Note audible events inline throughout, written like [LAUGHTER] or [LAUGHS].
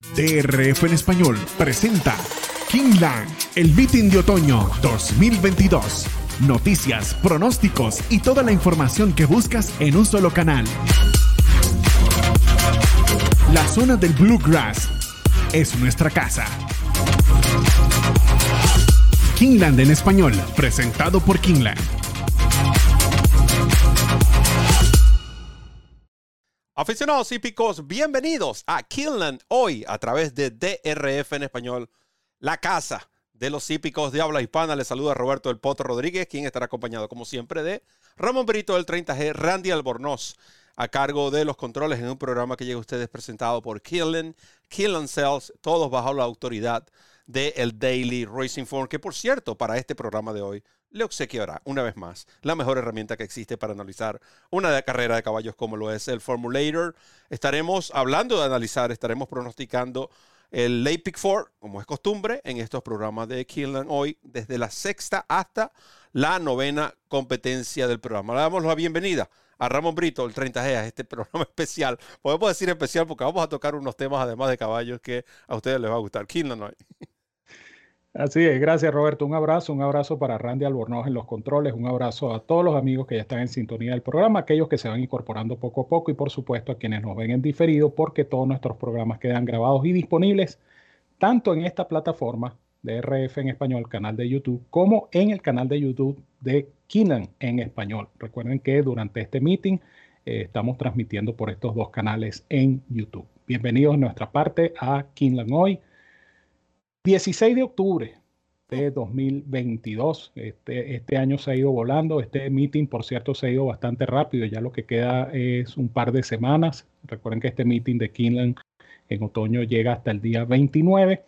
DRF en español presenta Kingland, el meeting de otoño 2022. Noticias, pronósticos y toda la información que buscas en un solo canal. La zona del Bluegrass es nuestra casa. Kingland en español, presentado por Kingland. Aficionados hípicos, bienvenidos a Kingland hoy a través de DRF en español, la casa de los hípicos de habla hispana. Les saluda Roberto del Potro Rodríguez, quien estará acompañado como siempre de Ramón Brito del 30G, Randy Albornoz a cargo de los controles en un programa que llega a ustedes presentado por Killen, Killen Cells, todos bajo la autoridad del el Daily Racing Form, que por cierto, para este programa de hoy, le obsequiará una vez más la mejor herramienta que existe para analizar una carrera de caballos como lo es el Formulator. Estaremos hablando de analizar, estaremos pronosticando el Late Pick 4, como es costumbre en estos programas de Killen hoy, desde la sexta hasta la novena competencia del programa. Le damos la bienvenida a Ramón Brito, el 30G, a este programa [LAUGHS] especial. Podemos decir especial porque vamos a tocar unos temas además de caballos que a ustedes les va a gustar. Killen hoy. Así es, gracias Roberto. Un abrazo, un abrazo para Randy Albornoz en los controles, un abrazo a todos los amigos que ya están en sintonía del programa, aquellos que se van incorporando poco a poco y por supuesto a quienes nos ven en diferido porque todos nuestros programas quedan grabados y disponibles tanto en esta plataforma de RF en español, canal de YouTube, como en el canal de YouTube de Kinan en español. Recuerden que durante este meeting eh, estamos transmitiendo por estos dos canales en YouTube. Bienvenidos a nuestra parte a Kinlan hoy 16 de octubre de 2022. Este, este año se ha ido volando. Este meeting, por cierto, se ha ido bastante rápido. Ya lo que queda es un par de semanas. Recuerden que este meeting de Kinlan en otoño llega hasta el día 29.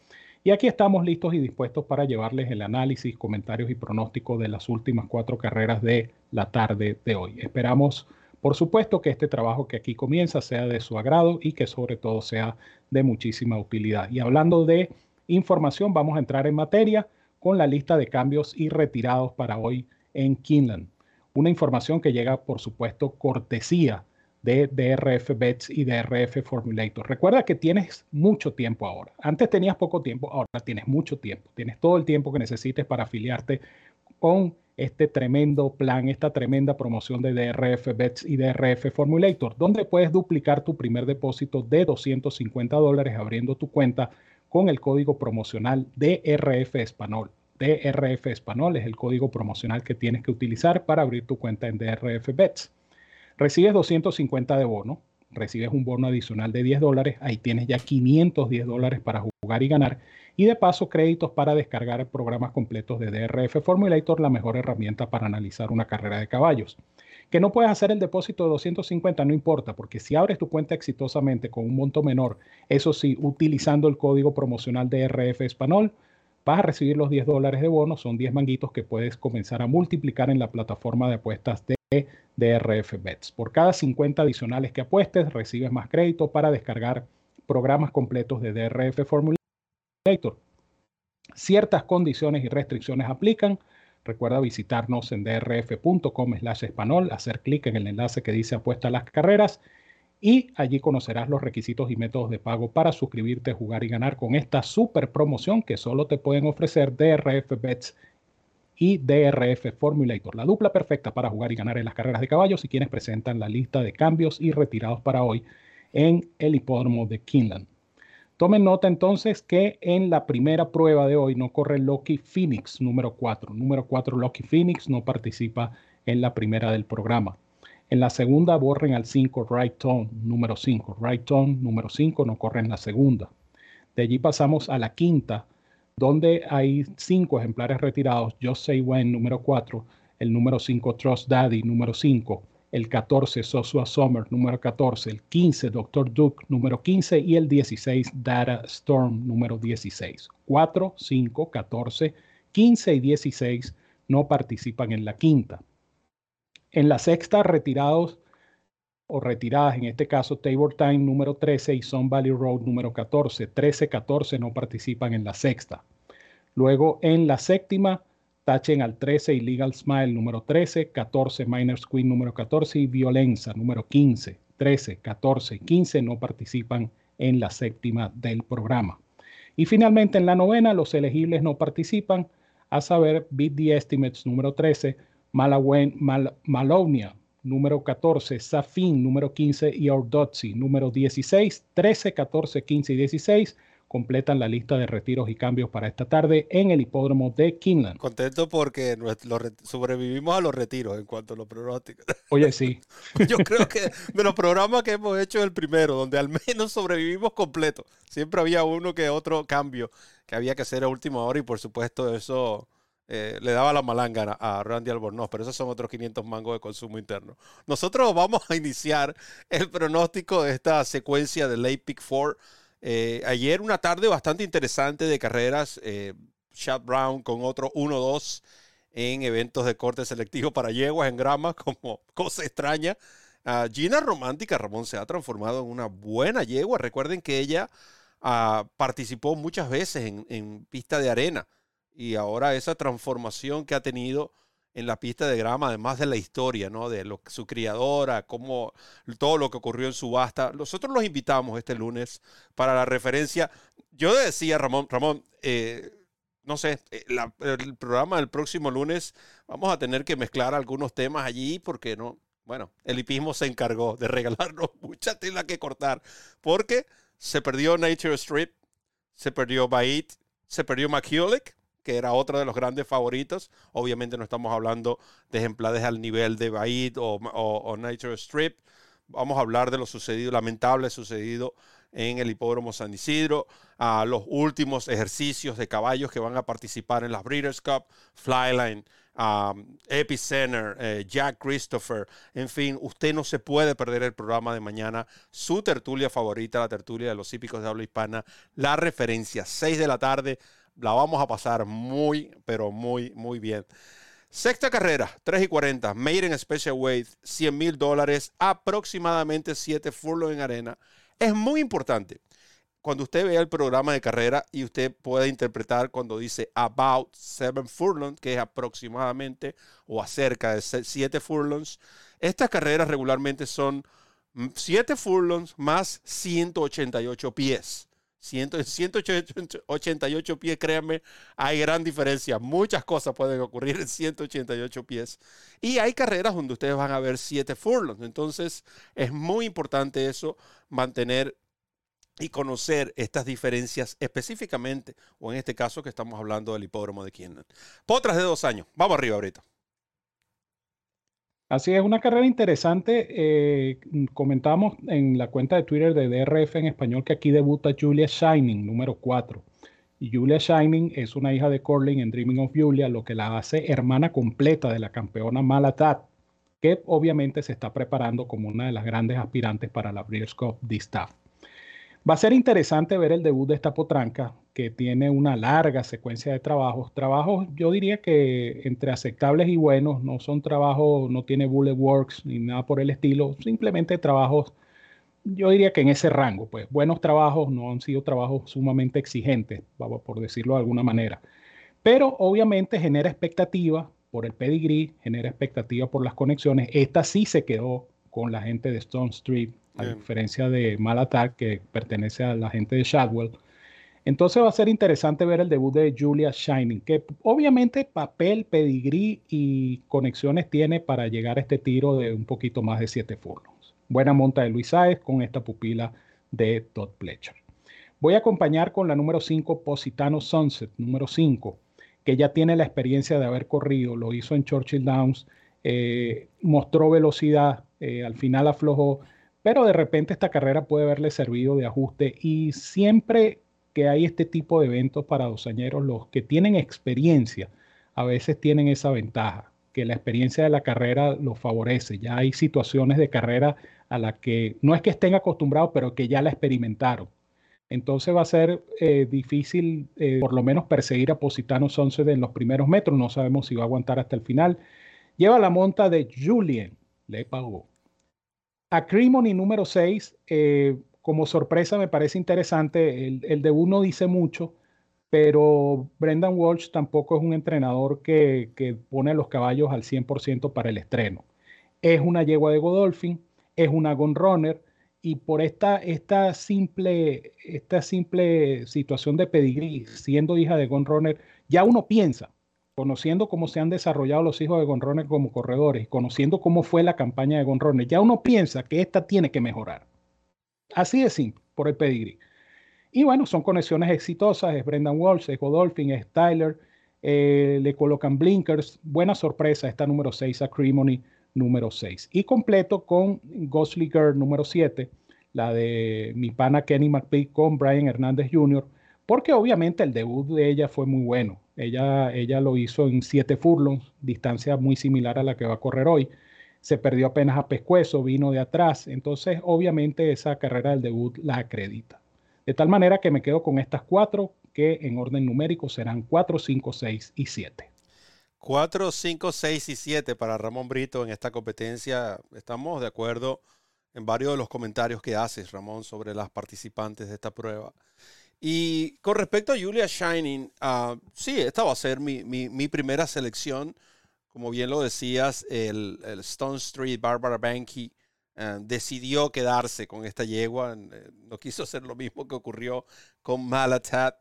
Y aquí estamos listos y dispuestos para llevarles el análisis, comentarios y pronósticos de las últimas cuatro carreras de la tarde de hoy. Esperamos, por supuesto, que este trabajo que aquí comienza sea de su agrado y que sobre todo sea de muchísima utilidad. Y hablando de información, vamos a entrar en materia con la lista de cambios y retirados para hoy en Kinland. Una información que llega, por supuesto, cortesía de DRF Bets y DRF Formulator. Recuerda que tienes mucho tiempo ahora. Antes tenías poco tiempo, ahora tienes mucho tiempo. Tienes todo el tiempo que necesites para afiliarte con este tremendo plan, esta tremenda promoción de DRF Bets y DRF Formulator, donde puedes duplicar tu primer depósito de 250 dólares abriendo tu cuenta con el código promocional DRF Español. DRF Español es el código promocional que tienes que utilizar para abrir tu cuenta en DRF Bets. Recibes 250 de bono, recibes un bono adicional de 10 dólares, ahí tienes ya 510 dólares para jugar y ganar. Y de paso, créditos para descargar programas completos de DRF Formulator, la mejor herramienta para analizar una carrera de caballos. Que no puedes hacer el depósito de 250, no importa, porque si abres tu cuenta exitosamente con un monto menor, eso sí, utilizando el código promocional de RF Español, vas a recibir los 10 dólares de bono, son 10 manguitos que puedes comenzar a multiplicar en la plataforma de apuestas de DRF Bets. Por cada 50 adicionales que apuestes, recibes más crédito para descargar programas completos de DRF Formulator. Ciertas condiciones y restricciones aplican. Recuerda visitarnos en drf.com slash español, hacer clic en el enlace que dice apuesta a las carreras y allí conocerás los requisitos y métodos de pago para suscribirte, jugar y ganar con esta super promoción que solo te pueden ofrecer DRF Bets y DRF Formulator, la dupla perfecta para jugar y ganar en las carreras de caballos y quienes presentan la lista de cambios y retirados para hoy en el hipódromo de Kinland. Tomen nota entonces que en la primera prueba de hoy no corre Loki Phoenix número 4. Número 4 Loki Phoenix no participa en la primera del programa. En la segunda borren al 5 Right Tone número 5. Right Tone número 5 no corre en la segunda. De allí pasamos a la quinta, donde hay cinco ejemplares retirados. Just Say When número 4, el número 5 Trust Daddy número 5, el 14 Sosua Summer número 14, el 15 Dr. Duke número 15 y el 16 Data Storm número 16. 4, 5, 14, 15 y 16 no participan en la quinta. En la sexta retirados o retiradas, en este caso Tabor Time número 13 y Sun Valley Road número 14. 13, 14 no participan en la sexta. Luego en la séptima Tachen al 13 Illegal Smile número 13, 14 Miners Queen número 14 y Violenza número 15. 13, 14 15 no participan en la séptima del programa. Y finalmente en la novena los elegibles no participan, a saber Beat the Estimates número 13, Malawen, Mal, Malonia número 14, Safin número 15 y Ordotzi número 16, 13, 14, 15 y 16 completan la lista de retiros y cambios para esta tarde en el hipódromo de Kinland. Contento porque sobrevivimos a los retiros en cuanto a los pronósticos. Oye, sí. [LAUGHS] Yo creo que de los programas que hemos hecho el primero, donde al menos sobrevivimos completo. Siempre había uno que otro cambio que había que hacer a última hora y por supuesto eso eh, le daba la malanga a Randy Albornoz, pero esos son otros 500 mangos de consumo interno. Nosotros vamos a iniciar el pronóstico de esta secuencia de Late Pick 4 eh, ayer una tarde bastante interesante de carreras. Eh, Chad Brown con otro 1-2 en eventos de corte selectivo para yeguas en grama, [LAUGHS] como cosa extraña. Uh, Gina Romántica Ramón se ha transformado en una buena yegua. Recuerden que ella uh, participó muchas veces en, en, pista de arena y ahora esa transformación que ha tenido en la pista de grama, además de la historia, ¿no? De su criadora, cómo, todo lo que ocurrió en subasta. Nosotros los invitamos este lunes para la referencia. Yo decía, Ramón, Ramón, eh, no sé, eh, el programa del próximo lunes vamos a tener que mezclar algunos temas allí porque no, bueno, el hipismo se encargó de regalarnos [LAUGHS] mucha tela que cortar porque se perdió Nature Strip, se perdió Bait, se perdió McCulloch que era otro de los grandes favoritos. Obviamente no estamos hablando de ejemplares al nivel de Baid o, o, Nature Strip. Vamos a hablar de lo sucedido, lamentable sucedido en el hipódromo San Isidro, a los últimos ejercicios de caballos que van a participar en las Breeders' Cup, Flyline, um, Epicenter, eh, Jack Christopher, en fin, usted no se puede perder el programa de mañana, su tertulia favorita, la tertulia de los hípicos de habla hispana, la referencia, 6 de la tarde, la vamos a pasar muy, pero muy, muy bien. Sexta carrera, 3 y 40, Made Special Weight, 100 mil dólares, aproximadamente 7 furlong en arena. Es muy importante cuando usted vea el programa de carrera y usted pueda interpretar cuando dice about 7 furlongs, que es aproximadamente o acerca de 7 furlongs, estas carreras regularmente son 7 furlongs más 188 pies. 188 [LAUGHS] pies, créanme, hay gran diferencia. Muchas cosas pueden ocurrir en 188 pies. Y hay carreras donde ustedes van a ver 7 furlongs. Entonces, es muy importante eso, mantener y conocer estas diferencias específicamente, o en este caso que estamos hablando del hipódromo de Keenan. Potras de dos años. Vamos arriba ahorita. Así es, una carrera interesante. Eh, comentamos en la cuenta de Twitter de DRF en español que aquí debuta Julia Shining, número 4. Y Julia Shining es una hija de Corlin en Dreaming of Julia, lo que la hace hermana completa de la campeona Malatat, que obviamente se está preparando como una de las grandes aspirantes para la Breeders' Cup Distaff. Va a ser interesante ver el debut de esta potranca, que tiene una larga secuencia de trabajos. Trabajos, yo diría que entre aceptables y buenos, no son trabajos, no tiene bullet works ni nada por el estilo, simplemente trabajos, yo diría que en ese rango, pues buenos trabajos, no han sido trabajos sumamente exigentes, por decirlo de alguna manera. Pero obviamente genera expectativa por el pedigree, genera expectativa por las conexiones. Esta sí se quedó con la gente de Stone Street, a diferencia de Malatar, que pertenece a la gente de Shadwell. Entonces va a ser interesante ver el debut de Julia Shining, que obviamente papel, pedigrí y conexiones tiene para llegar a este tiro de un poquito más de 7 furlongs. Buena monta de Luis Saez con esta pupila de Todd Pletcher. Voy a acompañar con la número 5, Positano Sunset, número 5, que ya tiene la experiencia de haber corrido, lo hizo en Churchill Downs, eh, mostró velocidad, eh, al final aflojó, pero de repente esta carrera puede haberle servido de ajuste y siempre que hay este tipo de eventos para dosañeros, los que tienen experiencia a veces tienen esa ventaja, que la experiencia de la carrera los favorece. Ya hay situaciones de carrera a las que no es que estén acostumbrados, pero que ya la experimentaron. Entonces va a ser eh, difícil eh, por lo menos perseguir a Positano Sunset en los primeros metros. No sabemos si va a aguantar hasta el final. Lleva la monta de Julien. Le pagó. A Cremoni número 6, eh, como sorpresa me parece interesante, el, de uno dice mucho, pero Brendan Walsh tampoco es un entrenador que, pone los caballos al 100% para el estreno. Es una yegua de Godolphin, es una Gun Runner y por esta, esta, simple, esta simple situación de pedigrí, siendo hija de Gon Runner, ya uno piensa, conociendo cómo se han desarrollado los hijos de Gon Runner como corredores, conociendo cómo fue la campaña de Gon Runner, ya uno piensa que esta tiene que mejorar. Así de simple, por el pedigrí. Y bueno, son conexiones exitosas, es Brendan Walsh, es Godolphin, es Tyler, eh, le colocan blinkers, buena sorpresa esta número 6 a Cremony número 6. Y completo con Ghostly Girl número 7, la de mi pana Kenny McPhee con Brian Hernández Jr., porque obviamente el debut de ella fue muy bueno. Ella, ella lo hizo en 7 furlongs, distancia muy similar a la que va a correr hoy. Se perdió apenas a pescuezo, vino de atrás, entonces obviamente esa carrera del debut la acredita. De tal manera que me quedo con estas cuatro que en orden numérico serán 4, 5, 6 y 7. 4, 5, 6 y 7 para Ramón Brito en esta competencia. Estamos de acuerdo en varios de los comentarios que haces, Ramón, sobre las participantes de esta prueba. Y con respecto a Julia Shining, uh, sí, esta va a ser mi, primera selección. Como bien lo decías, el, Stone Street Barbara Banky uh, decidió quedarse con esta yegua. Eh, no quiso hacer lo mismo que ocurrió con Malatat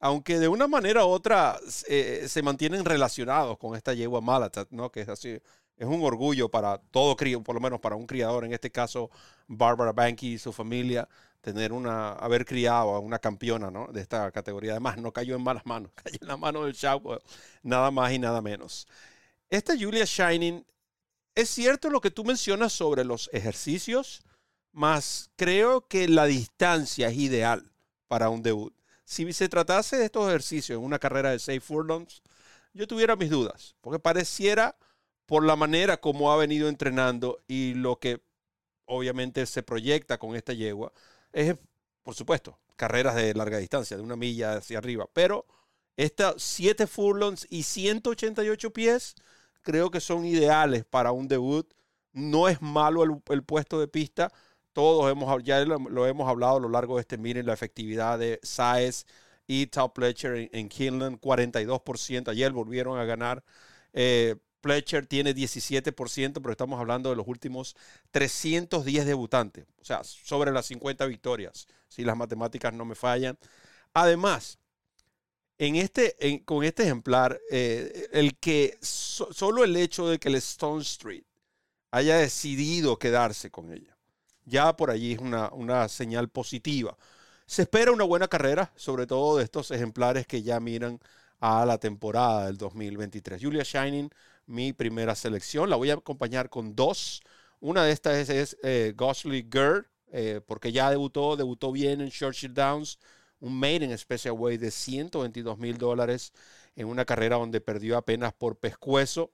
aunque de una manera u otra eh, se mantienen relacionados con esta yegua Malatat, ¿no? Que es así, es un orgullo para todo crío, por lo menos para un criador, en este caso Barbara Banky y su familia, tener una, haber criado a una campeona, ¿no? De esta categoría. Además, no cayó en malas manos, [LAUGHS] cayó en la mano del Chavo, nada más y nada menos. Esta Julia Shining, es cierto lo que tú mencionas sobre los ejercicios, más creo que la distancia es ideal para un debut si se tratase de estos ejercicios en una carrera de seis furlongs, yo tuviera mis dudas, porque pareciera por la manera como ha venido entrenando y lo que obviamente se proyecta con esta yegua, es, por supuesto, carreras de larga distancia, de una milla hacia arriba, pero estas 7 furlongs y 188 pies creo que son ideales para un debut. No es malo el, puesto de pista, todos hemos, ya lo, hemos hablado a lo largo de este miren la efectividad de Saez y Top Pletcher en, en, Kinlan, 42%. Ayer volvieron a ganar. Eh, Pletcher tiene 17%, pero estamos hablando de los últimos 310 debutantes, o sea, sobre las 50 victorias, si las matemáticas no me fallan. Además, en este, con este ejemplar, eh, el que solo el hecho de que el Stone Street haya decidido quedarse con ella ya por allí es una, señal positiva. Se espera una buena carrera, sobre todo de estos ejemplares que ya miran a la temporada del 2023. Julia Shining, mi primera selección. La voy a acompañar con dos. Una de estas es, eh, Gosly Girl, eh, porque ya debutó, debutó bien en Churchill Downs, un Maiden Special Way de 122 mil dólares en una carrera donde perdió apenas por pescuezo.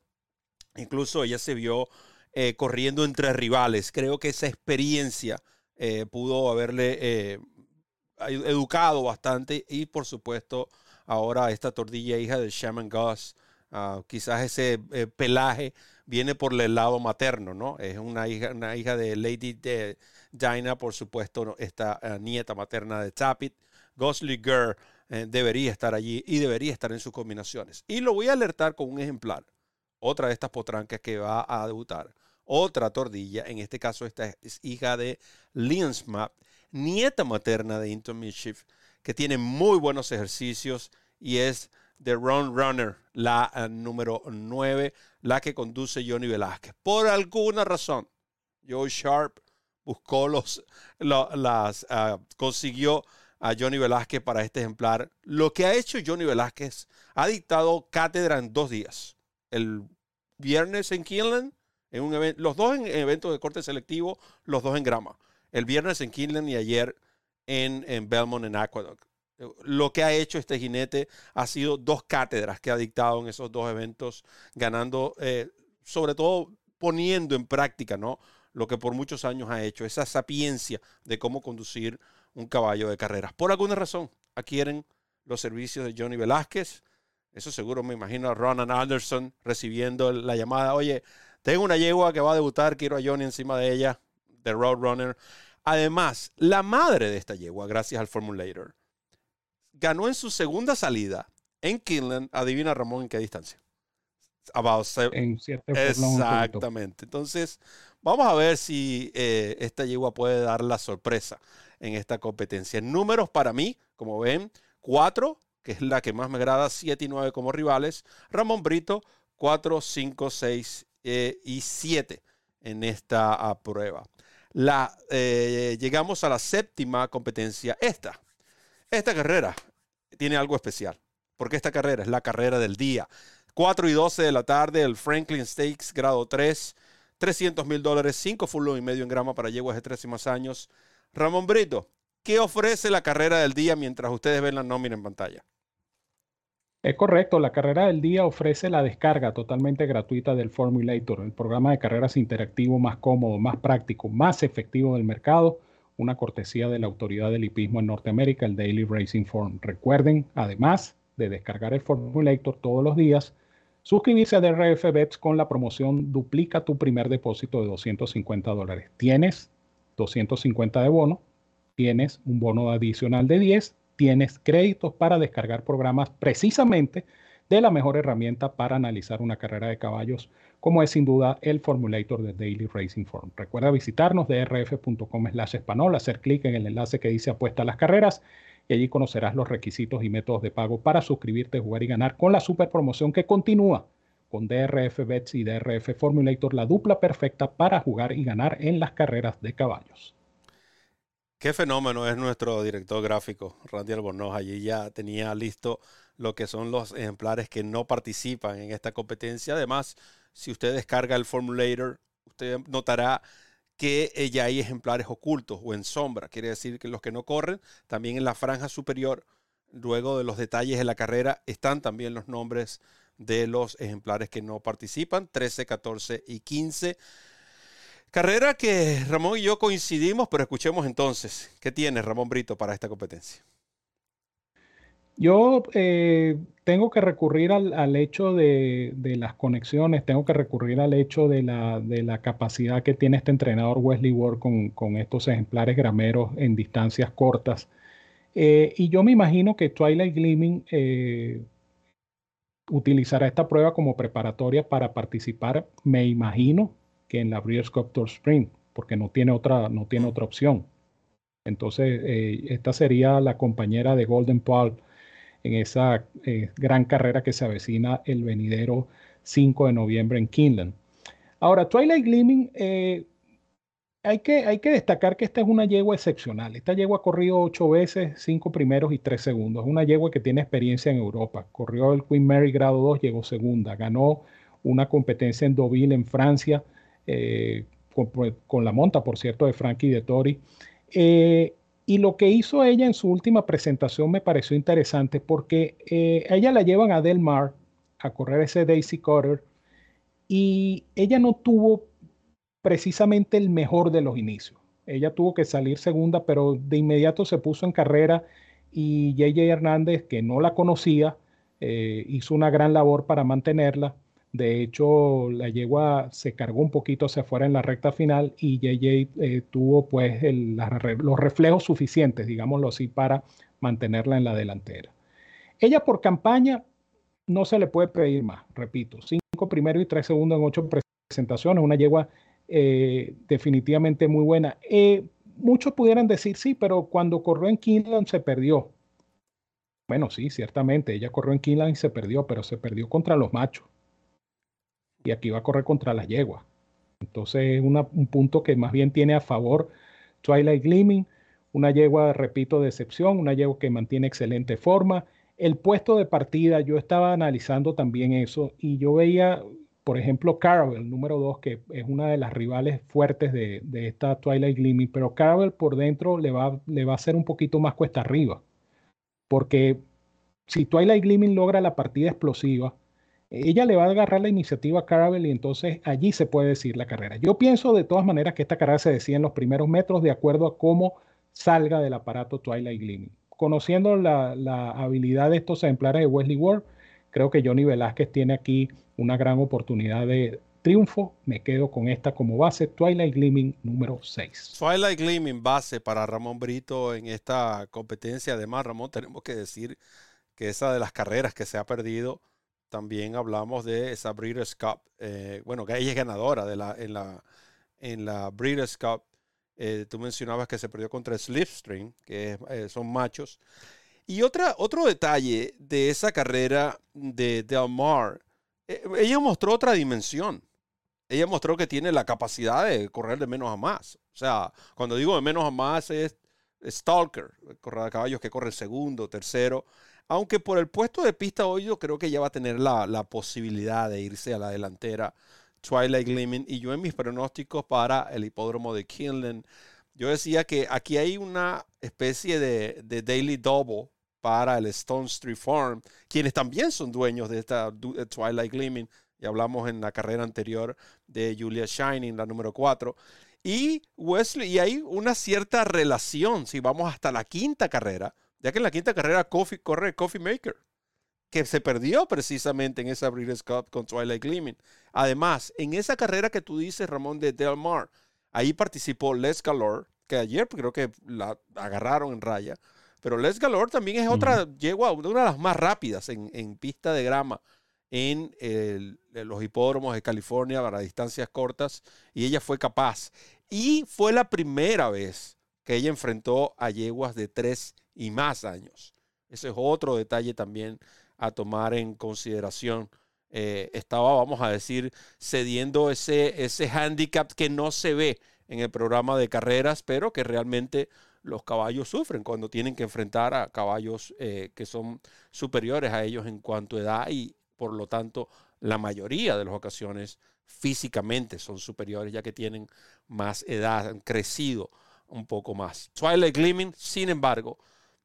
Incluso ella se vio eh, corriendo entre rivales. Creo que esa experiencia pudo haberle educado bastante y por supuesto ahora esta tordilla hija de Shaman Goss, ah, quizás ese pelaje viene por el lado materno, ¿no? Es una hija, una hija de Lady de por supuesto, esta nieta materna de Tapit. Gosly Girl debería estar allí y debería estar en sus combinaciones. Y lo voy a alertar con un ejemplar otra de estas potrancas que va a debutar. Otra tordilla, en este caso esta es hija de Linsmap, nieta materna de Inton que tiene muy buenos ejercicios y es The Run Runner, la uh, número 9, la que conduce Johnny Velázquez. Por alguna razón, Joe Sharp buscó los, las, uh, consiguió a Johnny Velázquez para este ejemplar. Lo que ha hecho Johnny Velázquez ha dictado cátedra en dos días el viernes en Kinland, en un evento, los dos en eventos de corte selectivo, los dos en grama. El viernes en Kinland y ayer en, en Belmont, en Aqueduct. Lo que ha hecho este jinete ha sido dos cátedras que ha dictado en esos dos eventos, ganando, eh, sobre todo poniendo en práctica, ¿no? Lo que por muchos años ha hecho, esa sapiencia de cómo conducir un caballo de carreras. Por alguna razón, adquieren los servicios de Johnny Velázquez, eso seguro me imagino a Ronan Anderson recibiendo la llamada. Oye, tengo una yegua que va a debutar, quiero a Johnny encima de ella, The Roadrunner. Además, la madre de esta yegua, gracias al Formulator, ganó en su segunda salida en Kinland, adivina Ramón en qué distancia. About en cierto Exactamente. Entonces, vamos a ver si eh, esta yegua puede dar la sorpresa en esta competencia. Números para mí, como ven, 4, que es la que más me agrada, 7 y 9 como rivales. Ramón Brito, 4, 5, 6 y 7 en esta prueba. La, eh, llegamos a la séptima competencia, esta. Esta carrera tiene algo especial, porque esta carrera es la carrera del día. 4 y 12 de la tarde, el Franklin Stakes, grado 3, 300 mil dólares, 5 full y medio en grama para yeguas de 13 más años. Ramón Brito, ¿qué ofrece la carrera del día mientras ustedes ven la nómina en pantalla? Es correcto, la carrera del día ofrece la descarga totalmente gratuita del Formulator, el programa de carreras interactivo más cómodo, más práctico, más efectivo del mercado, una cortesía de la autoridad del hipismo en Norteamérica, el Daily Racing Form. Recuerden, además de descargar el Formulator todos los días, suscribirse a DRF Bets con la promoción Duplica tu primer depósito de 250 dólares. Tienes 250 de bono, tienes un bono adicional de 10 tienes créditos para descargar programas precisamente de la mejor herramienta para analizar una carrera de caballos, como es sin duda el Formulator de Daily Racing Form. Recuerda visitarnos de rf.com slash español, hacer clic en el enlace que dice apuesta a las carreras y allí conocerás los requisitos y métodos de pago para suscribirte, jugar y ganar con la super promoción que continúa con DRF Bets y DRF Formulator, la dupla perfecta para jugar y ganar en las carreras de caballos. Qué fenómeno es nuestro director gráfico, Randy Albornoz. Allí ya tenía listo lo que son los ejemplares que no participan en esta competencia. Además, si usted descarga el formulator, usted notará que ya hay ejemplares ocultos o en sombra. Quiere decir que los que no corren, también en la franja superior, luego de los detalles de la carrera, están también los nombres de los ejemplares que no participan, 13, 14 y 15. Carrera que Ramón y yo coincidimos, pero escuchemos entonces, ¿qué tiene Ramón Brito para esta competencia? Yo eh, tengo que recurrir al, hecho de, las conexiones, tengo que recurrir al hecho de la, capacidad que tiene este entrenador Wesley Ward con, estos ejemplares grameros en distancias cortas. Eh, y yo me imagino que Twilight Gleaming eh, utilizará esta prueba como preparatoria para participar, me imagino, que en la Breeders' Cup Tour Sprint, porque no tiene otra, no tiene otra opción. Entonces, eh, esta sería la compañera de Golden Paul en esa eh, gran carrera que se avecina el venidero 5 de noviembre en Kinland. Ahora, Twilight Gleaming, eh, hay, que, hay que destacar que esta es una yegua excepcional. Esta yegua ha corrido ocho veces, cinco primeros y tres segundos. Es una yegua que tiene experiencia en Europa. Corrió el Queen Mary grado 2, llegó segunda. Ganó una competencia en Deauville, en Francia, eh, con, la monta, por cierto, de Frankie de Tori. Eh, y lo que hizo ella en su última presentación me pareció interesante porque eh, ella la llevan a Del Mar a correr ese Daisy Cutter y ella no tuvo precisamente el mejor de los inicios. Ella tuvo que salir segunda, pero de inmediato se puso en carrera y JJ Hernández, que no la conocía, hizo una gran labor para mantenerla. De hecho, la yegua se cargó un poquito hacia afuera en la recta final y JJ eh, tuvo pues los reflejos suficientes, digámoslo así, para mantenerla en la delantera. Ella por campaña no se le puede pedir más, repito, cinco primeros y tres segundos en ocho presentaciones, una yegua eh, definitivamente muy buena. Eh, muchos pudieran decir sí, pero cuando corrió en Kinland se perdió. Bueno, sí, ciertamente, ella corrió en Kinland y se perdió, pero se perdió contra los machos y aquí va a correr contra las yeguas. Entonces es un punto que más bien tiene a favor Twilight Gleaming, una yegua, repito, de excepción, una yegua que mantiene excelente forma. El puesto de partida, yo estaba analizando también eso y yo veía, por ejemplo, Caravel, número 2, que es una de las rivales fuertes de, esta Twilight Gleaming, pero Caravel por dentro le va, le va a hacer un poquito más cuesta arriba, porque si Twilight Gleaming logra la partida explosiva, ella le va a agarrar la iniciativa a Caravel y entonces allí se puede decir la carrera. Yo pienso de todas maneras que esta carrera se decide en los primeros metros de acuerdo a cómo salga del aparato Twilight Gleaming. Conociendo la, habilidad de estos ejemplares de Wesley Ward, creo que Johnny Velázquez tiene aquí una gran oportunidad de triunfo. Me quedo con esta como base, Twilight Gleaming número 6. Twilight Gleaming base para Ramón Brito en esta competencia. Además, Ramón, tenemos que decir que esa de las carreras que se ha perdido también hablamos de esa Breeders' Cup. Eh, bueno, que ella es ganadora de la, en, la, en la Breeders' Cup. Eh, tú mencionabas que se perdió contra Slipstream, que son machos. Y otra, otro detalle de esa carrera de Del Mar, ella mostró otra dimensión. Ella mostró que tiene la capacidad de correr de menos a más. O sea, cuando digo de menos a más es Stalker, correr de caballos que corre segundo, tercero. Aunque por el puesto de pista hoy yo creo que ella va a tener la, posibilidad de irse a la delantera Twilight Gleaming. Y yo en mis pronósticos para el hipódromo de Kinlan, yo decía que aquí hay una especie de, daily double para el Stone Street Farm, quienes también son dueños de esta Twilight Gleaming. Y hablamos en la carrera anterior de Julia Shining, la número 4. Y Wesley, y hay una cierta relación, si vamos hasta la quinta carrera, ya que en la quinta carrera corre Coffee Maker, que se perdió precisamente en esa Breeders' Cup con Twilight Gleaming. Además, en esa carrera que tú dices, Ramón, de Del Mar, ahí participó Les Galore, que ayer creo que la agarraron en raya, pero Les Galore también es otra yegua, una de las más rápidas en, pista de grama en, en, los hipódromos de California para distancias cortas y ella fue capaz. Y fue la primera vez que ella enfrentó a yeguas de tres y más años. Ese es otro detalle también a tomar en consideración. Eh, estaba, vamos a decir, cediendo ese, ese handicap que no se ve en el programa de carreras, pero que realmente los caballos sufren cuando tienen que enfrentar a caballos eh, que son superiores a ellos en cuanto a edad y por lo tanto la mayoría de las ocasiones físicamente son superiores ya que tienen más edad, han crecido un poco más. Twilight Gleaming, sin embargo,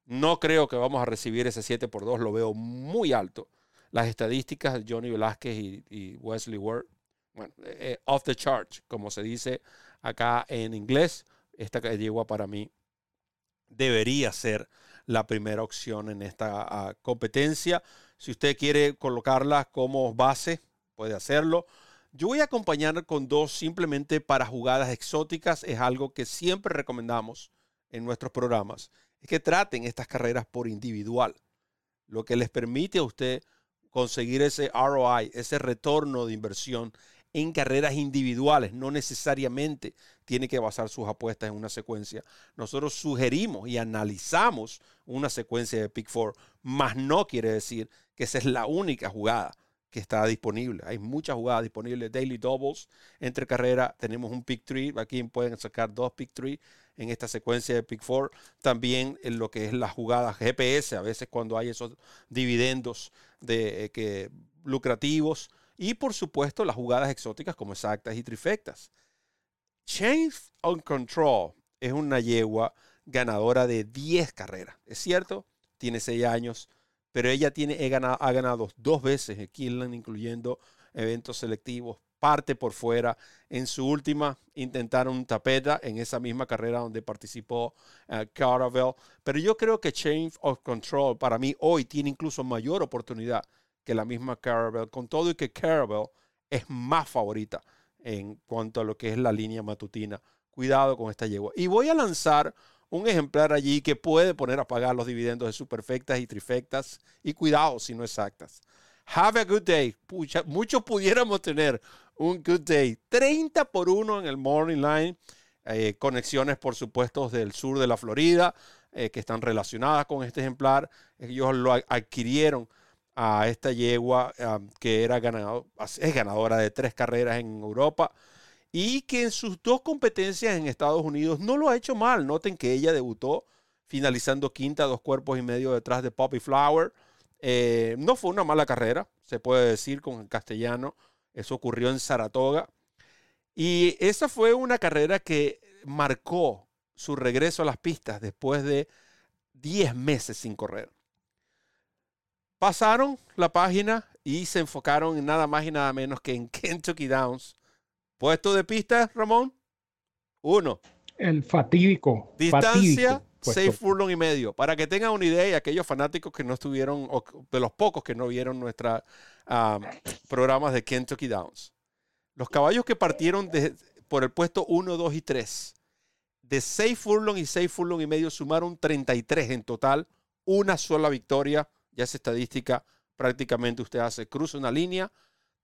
no creo que vamos a recibir ese 7 por 2, lo veo muy alto. Las estadísticas de Johnny Velázquez y, Wesley Ward, bueno, eh, eh, off the chart, como se dice acá en inglés, esta yegua para mí debería ser la primera opción en esta ah, competencia. Si usted quiere colocarla como base, puede hacerlo. Yo voy a acompañar con dos simplemente para jugadas exóticas. Es algo que siempre recomendamos en nuestros programas. Es que traten estas carreras por individual, lo que les permite a usted conseguir ese ROI, ese retorno de inversión en carreras individuales. No necesariamente tiene que basar sus apuestas en una secuencia. Nosotros sugerimos y analizamos una secuencia de Pick Four, mas no quiere decir que esa es la única jugada que está disponible. Hay muchas jugadas disponibles, daily doubles entre carreras. Tenemos un pick tree, aquí pueden sacar dos pick tree en esta secuencia de pick four. También en lo que es la jugada GPS, a veces cuando hay esos dividendos de, eh, que, lucrativos. Y por supuesto las jugadas exóticas como exactas y trifectas. Change on Control es una yegua ganadora de 10 carreras. Es cierto, tiene 6 años, pero ella tiene, ha ganado dos veces en incluyendo eventos selectivos, parte por fuera. En su última intentaron tapeta en esa misma carrera donde participó uh, Caravel. Pero yo creo que Change of Control para mí hoy tiene incluso mayor oportunidad que la misma Caravel, con todo y que Caravel es más favorita en cuanto a lo que es la línea matutina. Cuidado con esta yegua. Y voy a lanzar un ejemplar allí que puede poner a pagar los dividendos de superfectas y trifectas y cuidado si no exactas. Have a good day. muchos pudiéramos tener un good day. 30 por 1 en el Morning Line. Eh, conexiones, por supuesto, del sur de la Florida eh, que están relacionadas con este ejemplar. Ellos lo adquirieron a esta yegua que era es ganadora de tres carreras en Europa y que en sus dos competencias en Estados Unidos no lo ha hecho mal. Noten que ella debutó finalizando quinta, dos cuerpos y medio detrás de Poppy Flower. Eh, no fue una mala carrera, se puede decir con el castellano. Eso ocurrió en Saratoga. Y esa fue una carrera que marcó su regreso a las pistas después de 10 meses sin correr. Pasaron la página y se enfocaron en nada más y nada menos que en [LAUGHS] Kentucky Downs, Puesto de pista, Ramón. Uno. El fatídico. Distancia, seis furlong y medio. Para que tengan una idea, y aquellos fanáticos que no estuvieron, o de los pocos que no vieron nuestros programas de Kentucky Downs. Los caballos que partieron por el puesto 1, 2 y 3, de 6 furlong y 6 furlong y medio, sumaron 33 en total. Una sola victoria, ya es estadística, prácticamente usted hace, cruza una línea,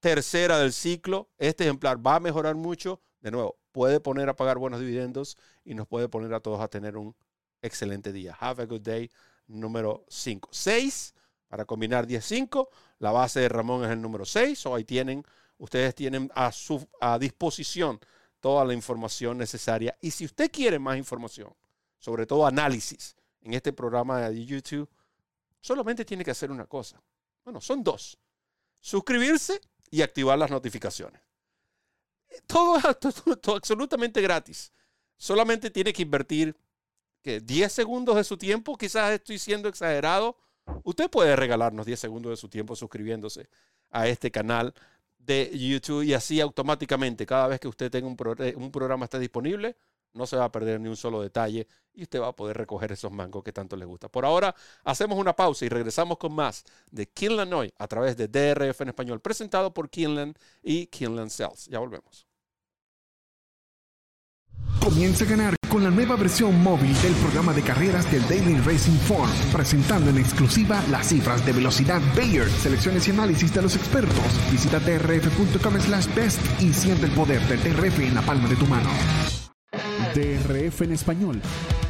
tercera del ciclo, este ejemplar va a mejorar mucho, de nuevo, puede poner a pagar buenos dividendos y nos puede poner a todos a tener un excelente día. Have a good day número 5. 6 para combinar 10-5. La base de Ramón es el número 6. O ahí tienen, ustedes tienen a su a disposición toda la información necesaria. Y si usted quiere más información, sobre todo análisis en este programa de YouTube, solamente tiene que hacer una cosa. Bueno, son dos. Suscribirse y activar las notificaciones. Todo [LAUGHS] es absolutamente gratis. Solamente tiene que invertir que 10 segundos de su tiempo, quizás estoy siendo exagerado. Usted puede regalarnos 10 segundos de su tiempo suscribiéndose a este canal de YouTube y así automáticamente cada vez que usted tenga un, un programa esté disponible, no se va a perder ni un solo detalle y usted va a poder recoger esos mangos que tanto le gusta. Por ahora, hacemos una pausa y regresamos con más de Kinland Hoy a través de DRF en español, presentado por Kinland y Kinland Sales. Ya volvemos. Comienza a ganar con la nueva versión móvil del programa de carreras del Daily Racing Form, presentando en exclusiva las cifras de velocidad Bayer, selecciones y análisis de los expertos. Visita trf.com slash best y siente el poder del TRF en la palma de tu mano. DRF en español,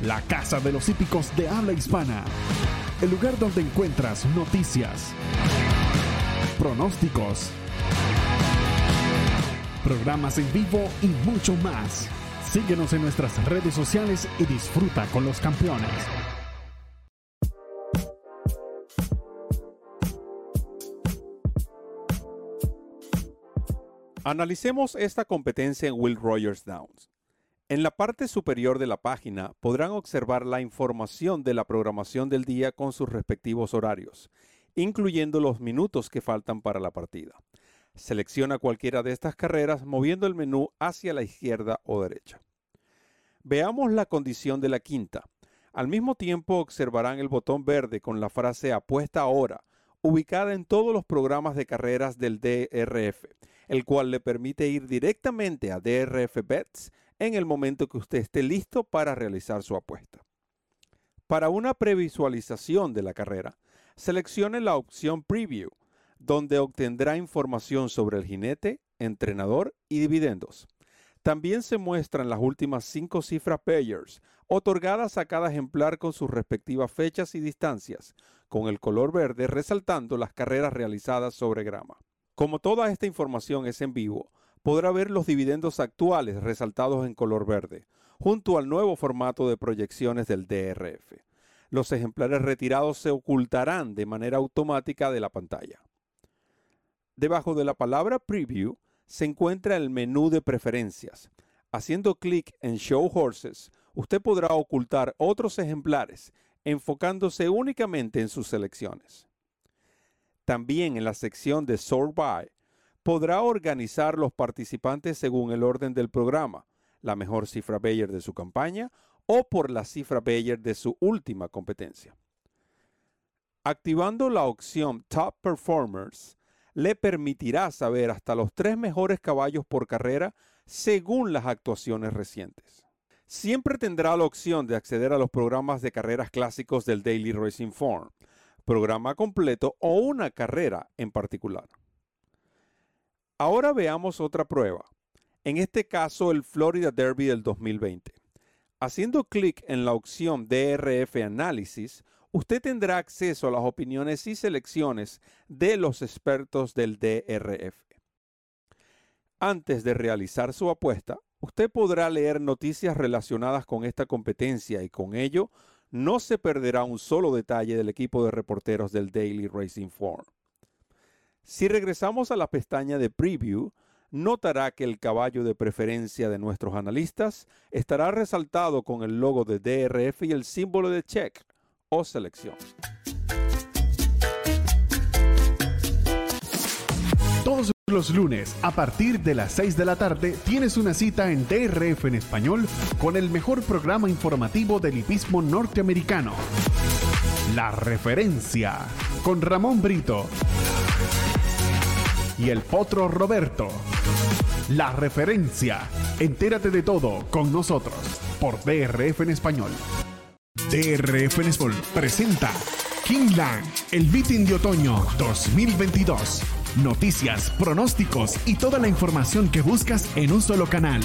la casa de los hípicos de habla hispana. El lugar donde encuentras noticias, pronósticos, programas en vivo y mucho más. Síguenos en nuestras redes sociales y disfruta con los campeones. Analicemos esta competencia en Will Rogers Downs. En la parte superior de la página podrán observar la información de la programación del día con sus respectivos horarios, incluyendo los minutos que faltan para la partida. Selecciona cualquiera de estas carreras moviendo el menú hacia la izquierda o derecha. Veamos la condición de la quinta. Al mismo tiempo observarán el botón verde con la frase apuesta ahora, ubicada en todos los programas de carreras del DRF, el cual le permite ir directamente a DRF Bets en el momento que usted esté listo para realizar su apuesta. Para una previsualización de la carrera, seleccione la opción Preview, donde obtendrá información sobre el jinete, entrenador y dividendos. También se muestran las últimas cinco cifras Payers, otorgadas a cada ejemplar con sus respectivas fechas y distancias, con el color verde resaltando las carreras realizadas sobre grama. Como toda esta información es en vivo, podrá ver los dividendos actuales resaltados en color verde, junto al nuevo formato de proyecciones del DRF. Los ejemplares retirados se ocultarán de manera automática de la pantalla. Debajo de la palabra Preview se encuentra el menú de preferencias. Haciendo clic en Show Horses, usted podrá ocultar otros ejemplares, enfocándose únicamente en sus selecciones. También en la sección de Sort By podrá organizar los participantes según el orden del programa, la mejor cifra Bayer de su campaña o por la cifra Bayer de su última competencia. Activando la opción Top Performers, le permitirá saber hasta los tres mejores caballos por carrera según las actuaciones recientes. Siempre tendrá la opción de acceder a los programas de carreras clásicos del Daily Racing Form, programa completo o una carrera en particular. Ahora veamos otra prueba, en este caso el Florida Derby del 2020. Haciendo clic en la opción DRF Análisis, usted tendrá acceso a las opiniones y selecciones de los expertos del DRF. Antes de realizar su apuesta, usted podrá leer noticias relacionadas con esta competencia y con ello no se perderá un solo detalle del equipo de reporteros del Daily Racing Form. Si regresamos a la pestaña de Preview, notará que el caballo de preferencia de nuestros analistas estará resaltado con el logo de DRF y el símbolo de check o selección. Todos los lunes, a partir de las 6 de la tarde, tienes una cita en DRF en español con el mejor programa informativo del hipismo norteamericano. La referencia con Ramón Brito y el potro Roberto. La referencia. Entérate de todo con nosotros por DRF en español. DRF en español presenta Kingland, el meeting de otoño 2022. Noticias, pronósticos y toda la información que buscas en un solo canal.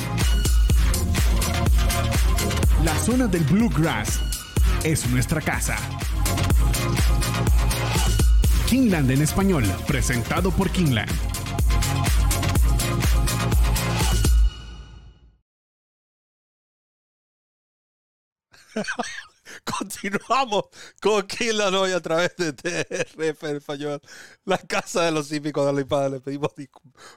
La zona del Bluegrass es nuestra casa. Kingland en español, presentado por Kingland. [LAUGHS] Continuamos con Kingland hoy a través de TRF español. La casa de los hípicos de la Hipada. Le pedimos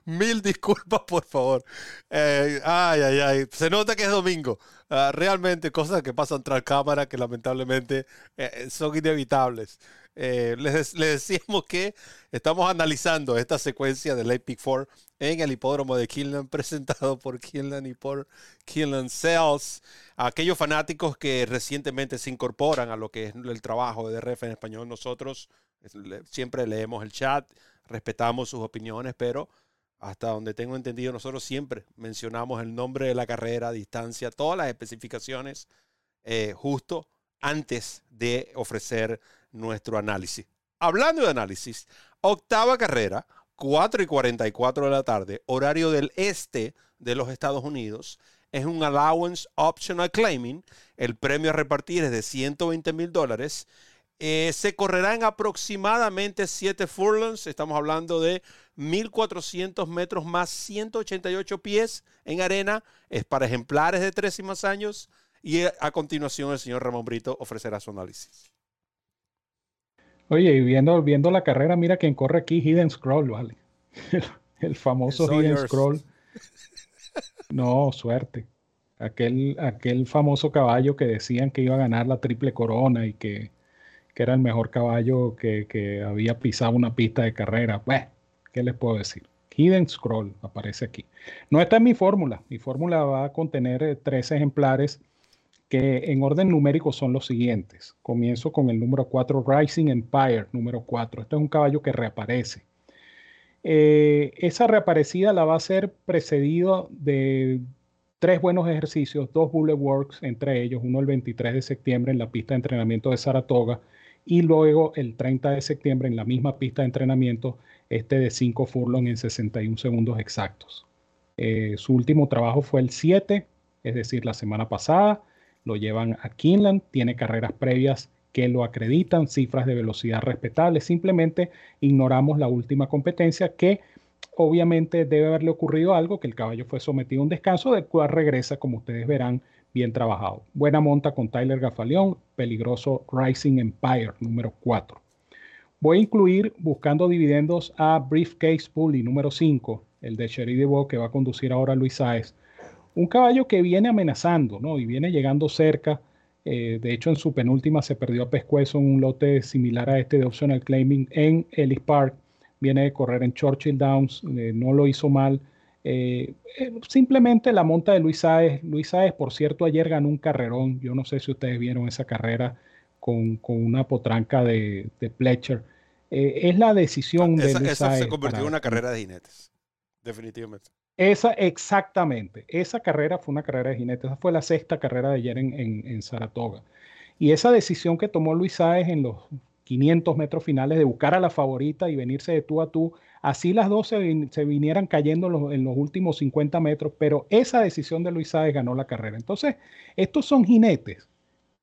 mil disculpas, por favor. Eh, ay, ay, ay. Se nota que es domingo. Ah, realmente cosas que pasan tras cámara que lamentablemente eh, son inevitables. Eh, les, decíamos que estamos analizando esta secuencia del Epic Four en el hipódromo de Kinlan, [LAUGHS] presentado por Kinlan y por Kinlan Sales. Aquellos fanáticos que recientemente se incorporan a lo que es el trabajo de DRF en español, nosotros siempre leemos el chat, respetamos sus opiniones, pero hasta donde tengo entendido, nosotros siempre mencionamos el nombre de la carrera, distancia, todas las especificaciones eh, justo antes de ofrecer nuestro análisis. Hablando de análisis, octava carrera, 4 y 44 de la tarde, horario del este de los Estados Unidos. Es un allowance optional claiming. El premio a repartir es de 120 mil dólares. Eh, se correrá en aproximadamente 7 furlongs. Estamos hablando de 1.400 metros más 188 pies en arena. Es para ejemplares de 3 y más años. Y a continuación el señor Ramón Brito ofrecerá su análisis. Oye, y viendo, viendo la carrera, mira quien corre aquí, Hidden Scroll, ¿vale? El, famoso Hidden Scroll. No, suerte. Aquel, aquel famoso caballo que decían que iba a ganar la triple corona y que, era el mejor caballo que, había pisado una pista de carrera. Bueno, ¿qué les puedo decir? Hidden Scroll aparece aquí. No está en mi fórmula. Mi fórmula va a contener eh, tres ejemplares que en orden numérico son los siguientes. Comienzo con el número 4, Rising Empire, número 4. Este es un caballo que reaparece. Eh, esa reaparecida la va a ser precedido de tres buenos ejercicios, dos bullet works, entre ellos uno el 23 de septiembre en la pista de entrenamiento de Saratoga y luego el 30 de septiembre en la misma pista de entrenamiento, este de 5 furlong en 61 segundos exactos. Eh, su último trabajo fue el 7, es decir, la semana pasada lo llevan a Kinland, tiene carreras previas que lo acreditan, cifras de velocidad respetables, simplemente ignoramos la última competencia que obviamente debe haberle ocurrido algo, que el caballo fue sometido a un descanso, del cual regresa, como ustedes verán, bien trabajado. Buena monta con Tyler Gafaleón, peligroso Rising Empire número 4. Voy a incluir, buscando dividendos, a Briefcase Bully número 5, el de Sherry que va a conducir ahora Luis Saez un caballo que viene amenazando, ¿no? Y viene llegando cerca. Eh, de hecho, en su penúltima se perdió a pescuezo en un lote similar a este de Optional Claiming en Ellis Park. Viene de correr en Churchill Downs, eh, no lo hizo mal. Eh, simplemente la monta de Luis Saez. Luis Saez, por cierto, ayer ganó un carrerón. Yo no sé si ustedes vieron esa carrera con, una potranca de, de Pletcher. es la decisión de Luis esa se convirtió en una carrera de jinetes, definitivamente. Esa, exactamente. Esa carrera fue una carrera de jinetes. Esa fue la sexta carrera de ayer en, Saratoga. Y esa decisión que tomó Luis Sáez en los 500 metros finales de buscar a la favorita y venirse de tú a tú, así las dos se, vinieran cayendo en los, últimos 50 metros, pero esa decisión de Luis Sáez ganó la carrera. Entonces, estos son jinetes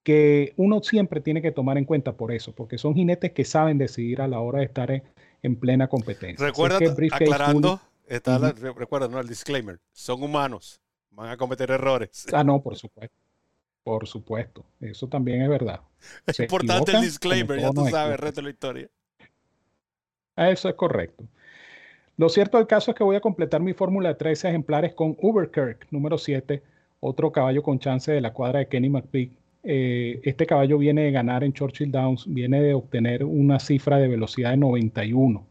que uno siempre tiene que tomar en cuenta por eso, porque son jinetes que saben decidir a la hora de estar en, plena competencia. Recuerda, aclarando, Está recuerda, ¿no? El disclaimer. Son humanos. Van a cometer errores. Ah, no, por supuesto. Por supuesto. Eso también es verdad. Es importante el disclaimer, ya tú sabes, reto la historia. Eso es correcto. Lo cierto del caso es que voy a completar mi fórmula de 13 ejemplares con Uberkirk, número 7, otro caballo con chance de la cuadra de Kenny McPeak. Eh, este caballo viene de ganar en Churchill Downs, viene de obtener una cifra de velocidad de 91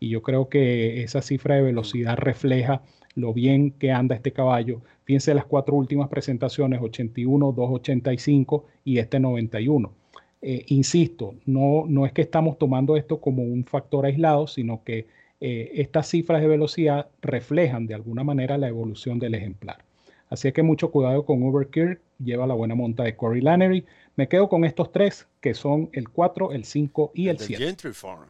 y yo creo que esa cifra de velocidad refleja lo bien que anda este caballo. Fíjense las cuatro últimas presentaciones, 81, 285 y este 91. Eh, insisto, no, no es que estamos tomando esto como un factor aislado, sino que eh, estas cifras de velocidad reflejan de alguna manera la evolución del ejemplar. Así que mucho cuidado con Overkirk, lleva la buena monta de Corey Lannery. Me quedo con estos tres, que son el 4, el 5 y el 7. Gentry Farm,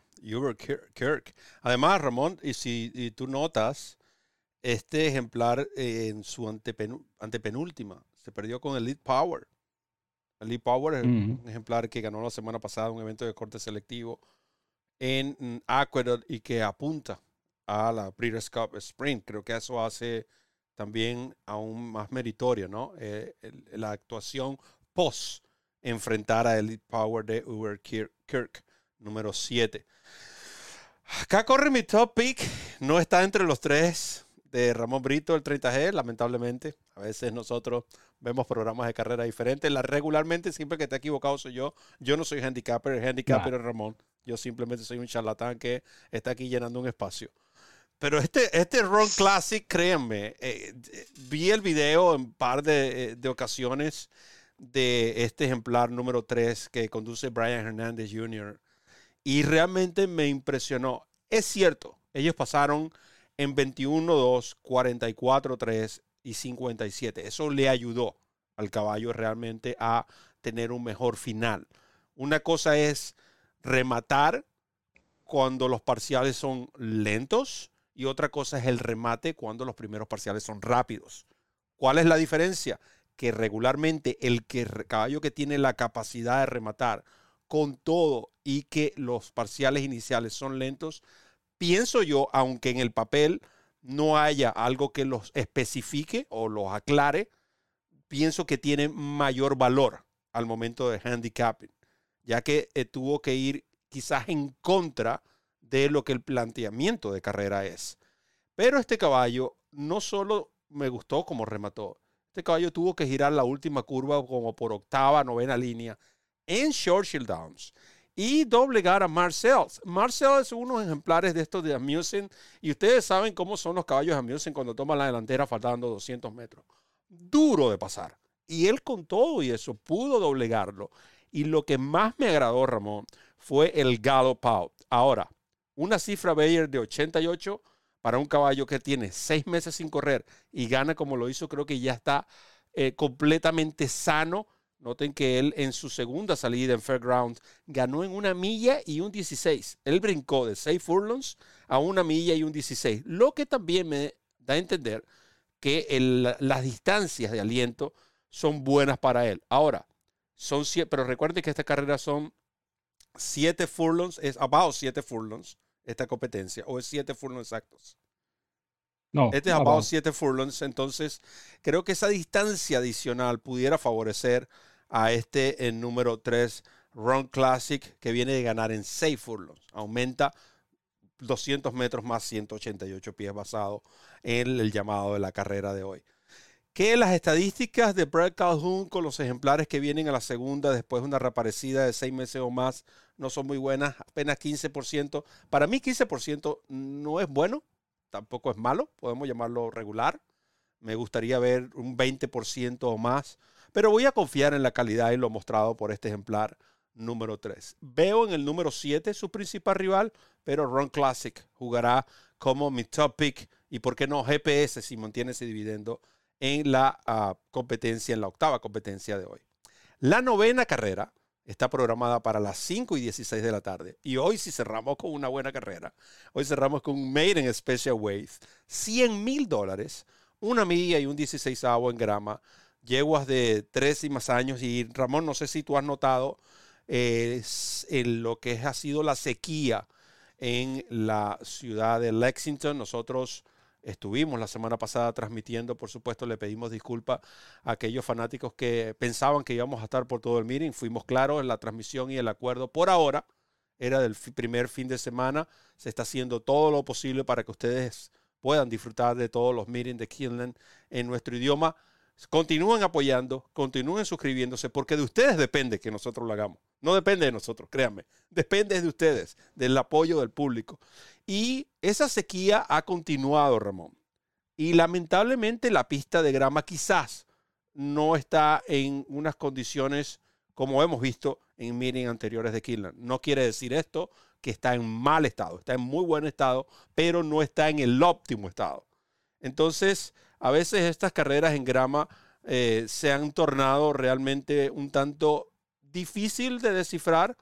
Kirk. Además, Ramón, y si tú notas, este ejemplar eh, en su antepenúltima se perdió con el Lead Power. El Lead Power es un ejemplar que ganó la semana pasada un evento de corte selectivo en Aqueduct y que apunta a la Breeders' Cup Sprint. Creo que eso hace también aún más meritorio, ¿no? Eh, la actuación post enfrentar a Elite Power de Uber Kirk, número 7. Acá corre mi top pick. No está entre los tres de Ramón Brito, el 30G, lamentablemente. A veces nosotros vemos programas de carrera diferentes. La, regularmente, siempre que esté equivocado soy yo. Yo no soy handicapper, el handicapper es Ramón. Yo simplemente soy un charlatán que está aquí llenando un espacio. Pero este, este Ron Classic, créanme, eh, vi el video en par de, eh, de, ocasiones de este ejemplar número 3 que conduce Brian Hernández Jr. Y realmente me impresionó. Es cierto, ellos pasaron en 21-2, 44-3 y 57. Eso le ayudó al caballo realmente a tener un mejor final. Una cosa es rematar cuando los parciales son lentos y otra cosa es el remate cuando los primeros parciales son rápidos. ¿Cuál es la diferencia? Que regularmente el que, caballo que tiene la capacidad de rematar con todo y que los parciales iniciales son lentos, pienso yo, aunque en el papel no haya algo que los especifique o los aclare, pienso que tiene mayor valor al momento de handicapping, ya que eh, tuvo que ir quizás en contra de lo que el planteamiento de carrera es. Pero este caballo no solo me gustó como remató, este caballo tuvo que girar la última curva como por octava, novena línea en Churchill Downs y doblegar a Marcel. Marcel es unos ejemplares de estos de Amusing y ustedes saben cómo son los caballos de Amusing cuando toman la delantera faltando 200 metros. Duro de pasar. Y él con todo y eso pudo doblegarlo. Y lo que más me agradó, Ramón, fue el gallop out. Ahora, una cifra Bayer de 88 para un caballo que tiene seis meses sin correr y gana como lo hizo, creo que ya está eh, completamente sano Noten que él en su segunda salida en Fairgrounds ganó en una milla y un 16. Él brincó de 6 furlongs a una milla y un 16. Lo que también me da a entender que las distancias de aliento son buenas para él. Ahora, son pero recuerden que esta carrera son 7 furlongs, es about 7 furlongs esta competencia, o es 7 furlongs exactos. No, este es about 7 furlongs, entonces creo que esa distancia adicional pudiera favorecer a este en número 3 Run Classic que viene de ganar en 6 furlongs. Aumenta 200 metros más 188 pies basado en el llamado de la carrera de hoy. Que las estadísticas de Brad Calhoun con los ejemplares que vienen a la segunda después de una reaparecida de 6 meses o más no son muy buenas, apenas 15%. Para mí 15% no es bueno, tampoco es malo, podemos llamarlo regular. Me gustaría ver un 20% o más pero voy a confiar en la calidad y lo mostrado por este ejemplar número 3. Veo en el número 7 su principal rival, pero Ron Classic jugará como mi top pick y por qué no GPS si mantiene ese dividendo en la ah, competencia, en la octava competencia de hoy. La novena carrera está programada para las 5 y 16 de la tarde. Y hoy si cerramos con una buena carrera, hoy cerramos con un Maiden Special Weight, 100 mil dólares, una milla y un 16 en grama yeguas de tres y más años. Y Ramón, no sé si tú has notado en lo que ha sido la sequía en la ciudad de Lexington. Nosotros estuvimos la semana pasada transmitiendo, por supuesto, le pedimos disculpas a aquellos fanáticos que pensaban que íbamos a estar por todo el meeting. Fuimos claros en la transmisión y el acuerdo. Por ahora, era del primer fin de semana. Se está haciendo todo lo posible para que ustedes puedan disfrutar de todos los meetings de Kinland en nuestro idioma. Continúen apoyando, continúen suscribiéndose, porque de ustedes depende que nosotros lo hagamos. No depende de nosotros, créanme. Depende de ustedes, del apoyo del público. Y esa sequía ha continuado, Ramón. Y lamentablemente la pista de grama quizás no está en unas condiciones como hemos visto en meetings anteriores de Killand. No quiere decir esto que está en mal estado, está en muy buen estado, pero no está en el óptimo estado. Entonces, a veces estas carreras en grama eh, se han tornado realmente un tanto difícil de descifrar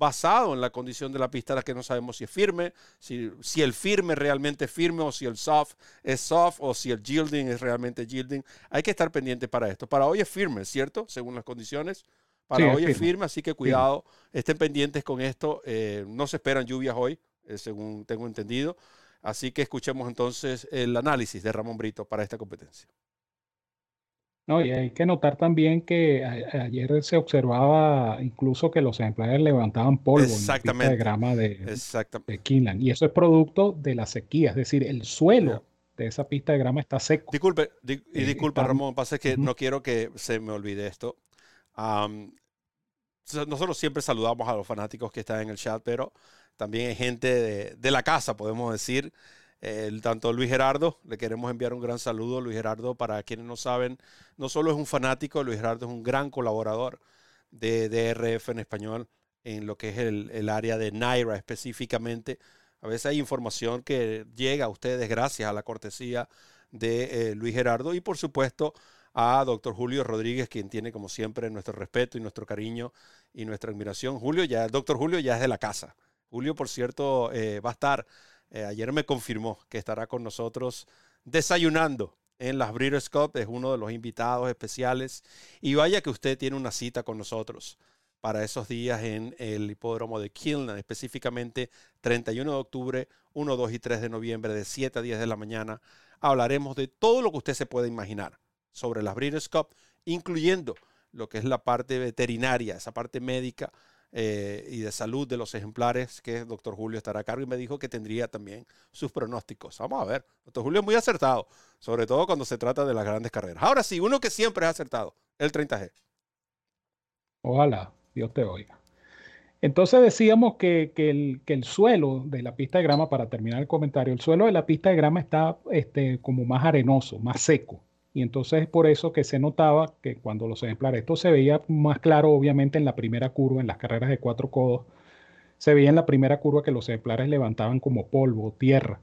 basado en la condición de la pista, la que no sabemos si es firme, si, si, el firme realmente es firme o si el soft es soft o si el yielding es realmente yielding. Hay que estar pendiente para esto. Para hoy es firme, ¿cierto? Según las condiciones. Para hoy es firme. así que cuidado, estén pendientes con esto. Eh, no se esperan lluvias hoy, eh, según tengo entendido. Así que escuchemos entonces el análisis de Ramón Brito para esta competencia. No, y hay que notar también que ayer se observaba incluso que los ejemplares levantaban polvo en la pista de grama de, de Y eso es producto de la sequía, es decir, el suelo de esa pista de grama está seco. Disculpe, y eh, disculpa Ramón, pasa que no quiero que se me olvide esto. nosotros siempre saludamos a los fanáticos que están en el chat, pero también hay gente de, la casa, podemos decir, el, tanto Luis Gerardo, le queremos enviar un gran saludo. Luis Gerardo, para quienes no saben, no solo es un fanático, Luis Gerardo es un gran colaborador de DRF en español en lo que es el, área de Naira específicamente. A veces hay información que llega a ustedes gracias a la cortesía de eh, Luis Gerardo y por supuesto a doctor Julio Rodríguez, quien tiene como siempre nuestro respeto y nuestro cariño y nuestra admiración. Julio ya, doctor Julio ya es de la casa. Julio, por cierto, eh, va a estar eh, ayer me confirmó que estará con nosotros desayunando en las Breeders' Cup. Es uno de los invitados especiales. Y vaya que usted tiene una cita con nosotros para esos días en el hipódromo de Kilnan, específicamente 31 de octubre, 1, 2 y 3 de noviembre, de 7 a 10 de la mañana. Hablaremos de todo lo que usted se puede imaginar sobre las Breeders' Cup, incluyendo lo que es la parte veterinaria, esa parte médica eh, y de salud de los ejemplares que el doctor Julio estará a cargo y me dijo que tendría también sus pronósticos. Vamos a ver, doctor Julio es muy acertado, sobre todo cuando se trata de las grandes carreras. Ahora sí, uno que siempre es acertado, el 30G. Ojalá, Dios te oiga. Entonces decíamos que, el, que, el, suelo de la pista de grama, para terminar el comentario, el suelo de la pista de grama está este, como más arenoso, más seco. Y entonces es por eso que se notaba que cuando los ejemplares, esto se veía más claro obviamente en la primera curva, en las carreras de cuatro codos, se veía en la primera curva que los ejemplares levantaban como polvo, tierra.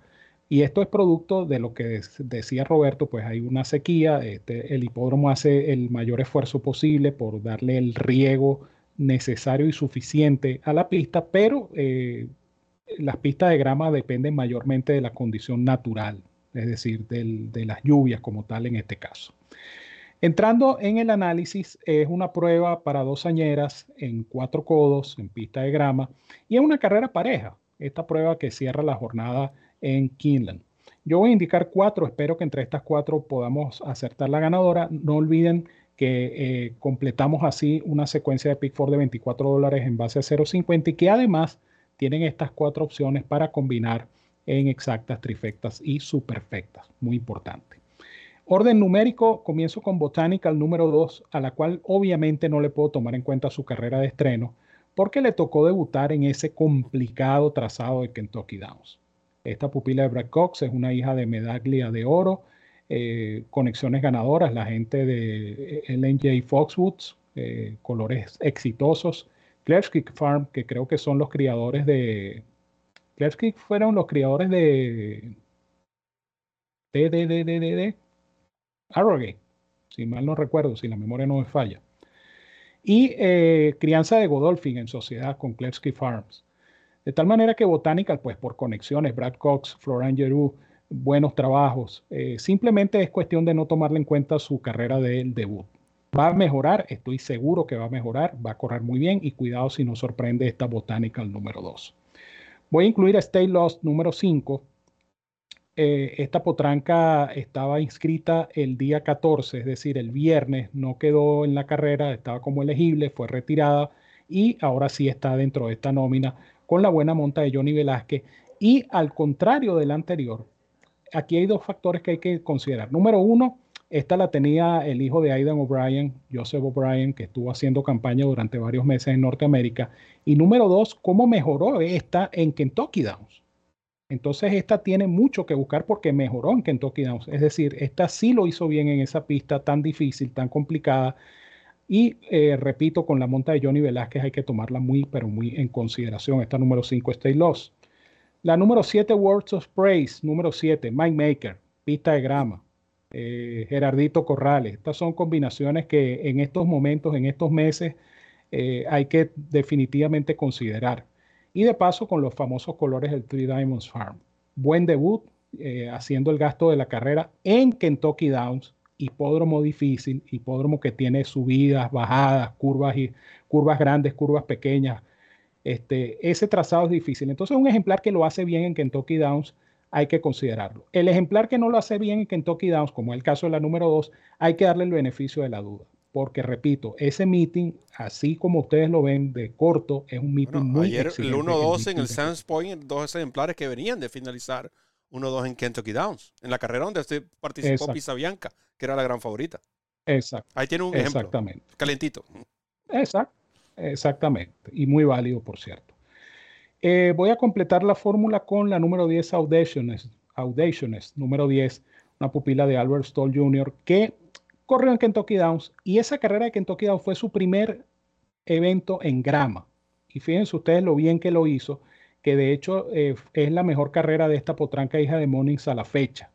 Y esto es producto de lo que decía Roberto, pues hay una sequía, este, el hipódromo hace el mayor esfuerzo posible por darle el riego necesario y suficiente a la pista, pero eh, las pistas de grama dependen mayormente de la condición natural es decir, de las lluvias como tal en este caso. Entrando en el análisis, es una prueba para dos añeras en cuatro codos, en pista de grama, y es una carrera pareja, esta prueba que cierra la jornada en Kinland. Yo voy a indicar cuatro, espero que entre estas cuatro podamos acertar la ganadora. No olviden que eh, completamos así una secuencia de Pick 4 de 24 dólares en base a 0.50 y que además tienen estas cuatro opciones para combinar en exactas, trifectas y superfectas. Muy importante. Orden numérico, comienzo con Botanical número 2, a la cual obviamente no le puedo tomar en cuenta su carrera de estreno, porque le tocó debutar en ese complicado trazado de Kentucky Downs. Esta pupila de Brad Cox es una hija de medaglia de oro, eh, conexiones ganadoras, la gente de LNJ Foxwoods, eh, colores exitosos, Claire's Farm, que creo que son los criadores de Klersky fueron los criadores de de, de, de, de, Arrogate, si mal no recuerdo, si la memoria no me falla. Y eh, crianza de Godolphin en sociedad con Klersky Farms. De tal manera que Botanical, pues por conexiones, Brad Cox, Florian Giroux, buenos trabajos. Eh, simplemente es cuestión de no tomarle en cuenta su carrera del debut. Va a mejorar, estoy seguro que va a mejorar, va a correr muy bien y cuidado si no sorprende esta Botanical número 2. Voy a incluir a Stay Lost número 5. Eh, esta potranca estaba inscrita el día 14, es decir, el viernes, no quedó en la carrera, estaba como elegible, fue retirada y ahora sí está dentro de esta nómina con la buena monta de Johnny Velázquez. Y al contrario del anterior, aquí hay dos factores que hay que considerar. Número uno, esta la tenía el hijo de Aidan O'Brien, Joseph O'Brien, que estuvo haciendo campaña durante varios meses en Norteamérica. Y número dos, cómo mejoró esta en Kentucky Downs. Entonces, esta tiene mucho que buscar porque mejoró en Kentucky Downs. Es decir, esta sí lo hizo bien en esa pista tan difícil, tan complicada. Y eh, repito, con la monta de Johnny Velázquez hay que tomarla muy, pero muy en consideración. Esta número 5, Stay Lost. La número 7, Words of Praise. Número 7, Mike Maker, pista de grama eh, Gerardito Corrales. Estas son combinaciones que en estos momentos, en estos meses, eh, hay que definitivamente considerar. Y de paso con los famosos colores del Three Diamonds Farm. Buen debut, eh, haciendo el gasto de la carrera en Kentucky Downs, hipódromo difícil, hipódromo que tiene subidas, bajadas, curvas, y, curvas grandes, curvas pequeñas. Este, ese trazado es difícil. Entonces, un ejemplar que lo hace bien en Kentucky Downs hay que considerarlo. El ejemplar que no lo hace bien en Kentucky Downs, como es el caso de la número 2, hay que darle el beneficio de la duda. Porque, repito, ese meeting, así como ustedes lo ven de corto, es un meeting muy Ayer el 1-2 en el Sands Point, dos ejemplares que venían de finalizar 1-2 en Kentucky Downs, en la carrera donde usted participó Pisa Bianca, que era la gran favorita. Exacto. Ahí tiene un ejemplo. Exactamente. Calentito. Exacto. Exactamente. Y muy válido, por cierto. Eh, voy a completar la fórmula con la número 10, Audacious, Audacious, número 10, una pupila de Albert Stoll Jr., que corrió en Kentucky Downs y esa carrera de Kentucky Downs fue su primer evento en grama. Y fíjense ustedes lo bien que lo hizo, que de hecho eh, es la mejor carrera de esta potranca hija de Monings a la fecha.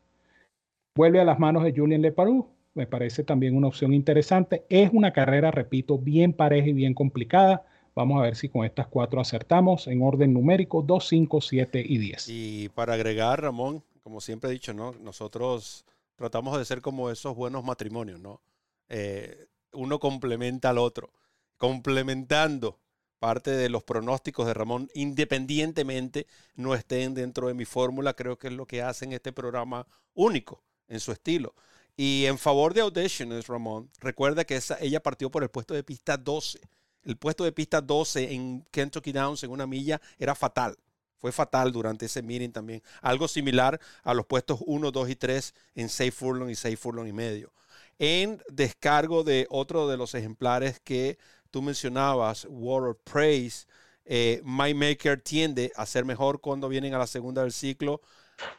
Vuelve a las manos de Julien Leparoux, me parece también una opción interesante. Es una carrera, repito, bien pareja y bien complicada. Vamos a ver si con estas cuatro acertamos en orden numérico 2, 5, 7 y 10. Y para agregar, Ramón, como siempre he dicho, ¿no? Nosotros tratamos de ser como esos buenos matrimonios, ¿no? Eh, uno complementa al otro. Complementando parte de los pronósticos de Ramón, independientemente no estén dentro de mi fórmula, creo que es lo que hacen este programa único en su estilo. Y en favor de Auditions, Ramón, recuerda que esa, ella partió por el puesto de pista 12 el puesto de pista 12 en Kentucky Downs en una milla era fatal. Fue fatal durante ese meeting también. Algo similar a los puestos 1, 2 y 3 en 6 furlong y 6 furlong y medio. En descargo de otro de los ejemplares que tú mencionabas, Water Praise, eh, My Maker tiende a ser mejor cuando vienen a la segunda del ciclo.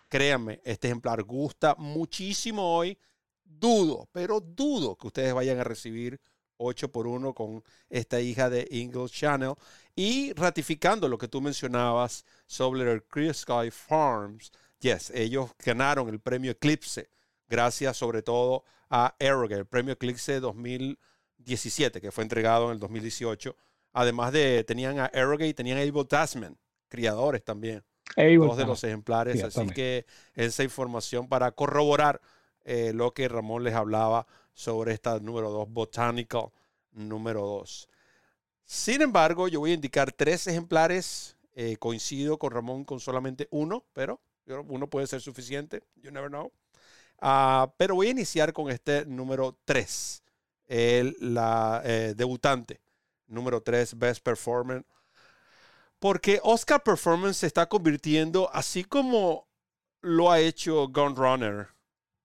Créanme, este ejemplar gusta muchísimo hoy. Dudo, pero dudo que ustedes vayan a recibir 8 por 1 con esta hija de Ingle Channel. Y ratificando lo que tú mencionabas sobre el Clear Sky Farms, yes, ellos ganaron el premio Eclipse, gracias sobre todo a Arrogate, el premio Eclipse 2017, que fue entregado en el 2018. Además de, tenían a Arrogate y tenían a Abel Tasman, criadores también. dos de los ejemplares. así que esa información para corroborar eh, lo que Ramón les hablaba sobre esta número 2, Botanical número 2. Sin embargo, yo voy a indicar tres ejemplares. Eh, coincido con Ramón con solamente uno, pero uno puede ser suficiente. You never know. Uh, pero voy a iniciar con este número 3, el, la eh, debutante. Número 3, Best Performance. Porque Oscar Performance se está convirtiendo, así como lo ha hecho Gun Runner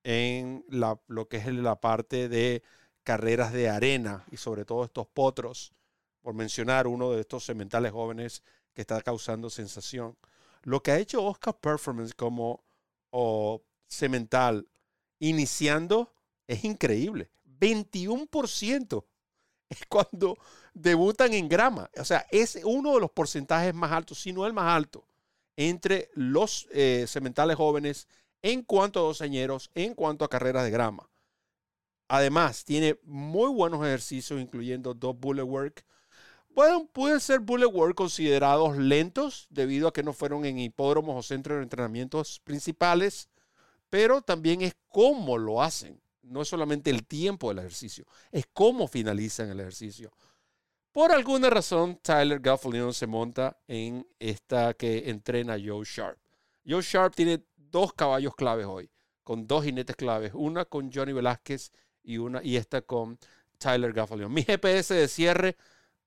en la, lo que es la parte de carreras de arena y sobre todo estos potros, por mencionar uno de estos cementales jóvenes que está causando sensación. Lo que ha hecho Oscar Performance como o cemental iniciando es increíble. 21% [LAUGHS] es cuando debutan en grama. O sea, es uno de los porcentajes más altos, si no el más alto, entre los eh, cementales jóvenes en cuanto a doceñeros, en cuanto a carreras de grama. Además, tiene muy buenos ejercicios, incluyendo dos bullet work. Bueno, pueden ser bullet work considerados lentos debido a que no fueron en hipódromos o centros de entrenamientos principales, pero también es cómo lo hacen. No es solamente el tiempo del ejercicio, es cómo finalizan el ejercicio. Por alguna razón, Tyler Gaffalion se monta en esta que entrena Joe Sharp. Joe Sharp tiene dos caballos claves hoy, con dos jinetes claves, una con Johnny Velázquez y, una, y esta con Tyler Gaffalion. Mi GPS de cierre,